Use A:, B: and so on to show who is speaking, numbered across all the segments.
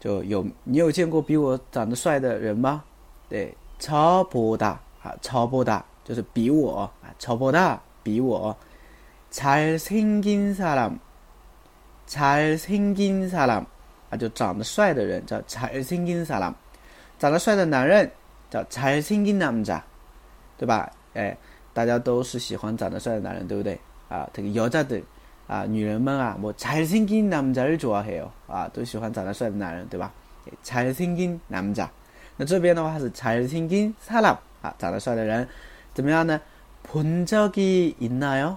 A: 就有你有见过比我长得帅的人吗？对，超波大啊，超波大就是比我啊，超波大比我잘생긴사 람， 잘생긴사 람， 啊，就长得帅的人叫잘생긴사 람， 长得帅的男人叫잘생긴남 자， 对吧？哎，大家都是喜欢长得帅的男人，对不对？啊，这个여자 들。 啊，女人们啊，我잘생긴남자를좋아해 요， 啊，都喜欢长得帅的男人，对吧？잘생긴남 자， 那这边的话是잘생긴사 람， 啊，长得帅的人，怎么样呢？본적이있나 요？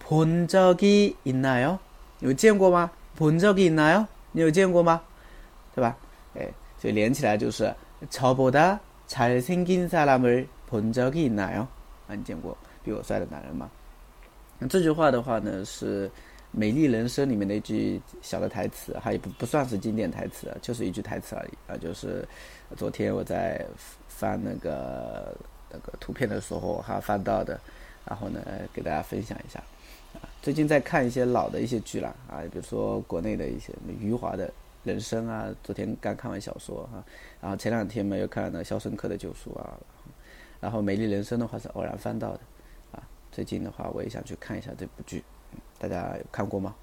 A: 본적이있나 요？ 有见过吗？본적이있나 요？ 你有见过吗？对吧？哎，所以连起来就是저보다잘생긴사람을본적이있나 요？ 啊，你见过比我帅的男人吗？ 那这句话的话呢，是《美丽人生》里面的一句小的台词，还不不算是经典台词，就是一句台词而已啊。就是昨天我在翻那个那个图片的时候哈翻到的，然后呢给大家分享一下。啊，最近在看一些老的一些剧了啊，比如说国内的一些余华的人生啊，昨天刚看完小说哈，然后前两天嘛又看了《肖申克的救赎》啊，然后《美丽人生》的话是偶然翻到的。最近的话，我也想去看一下这部剧，大家有看过吗？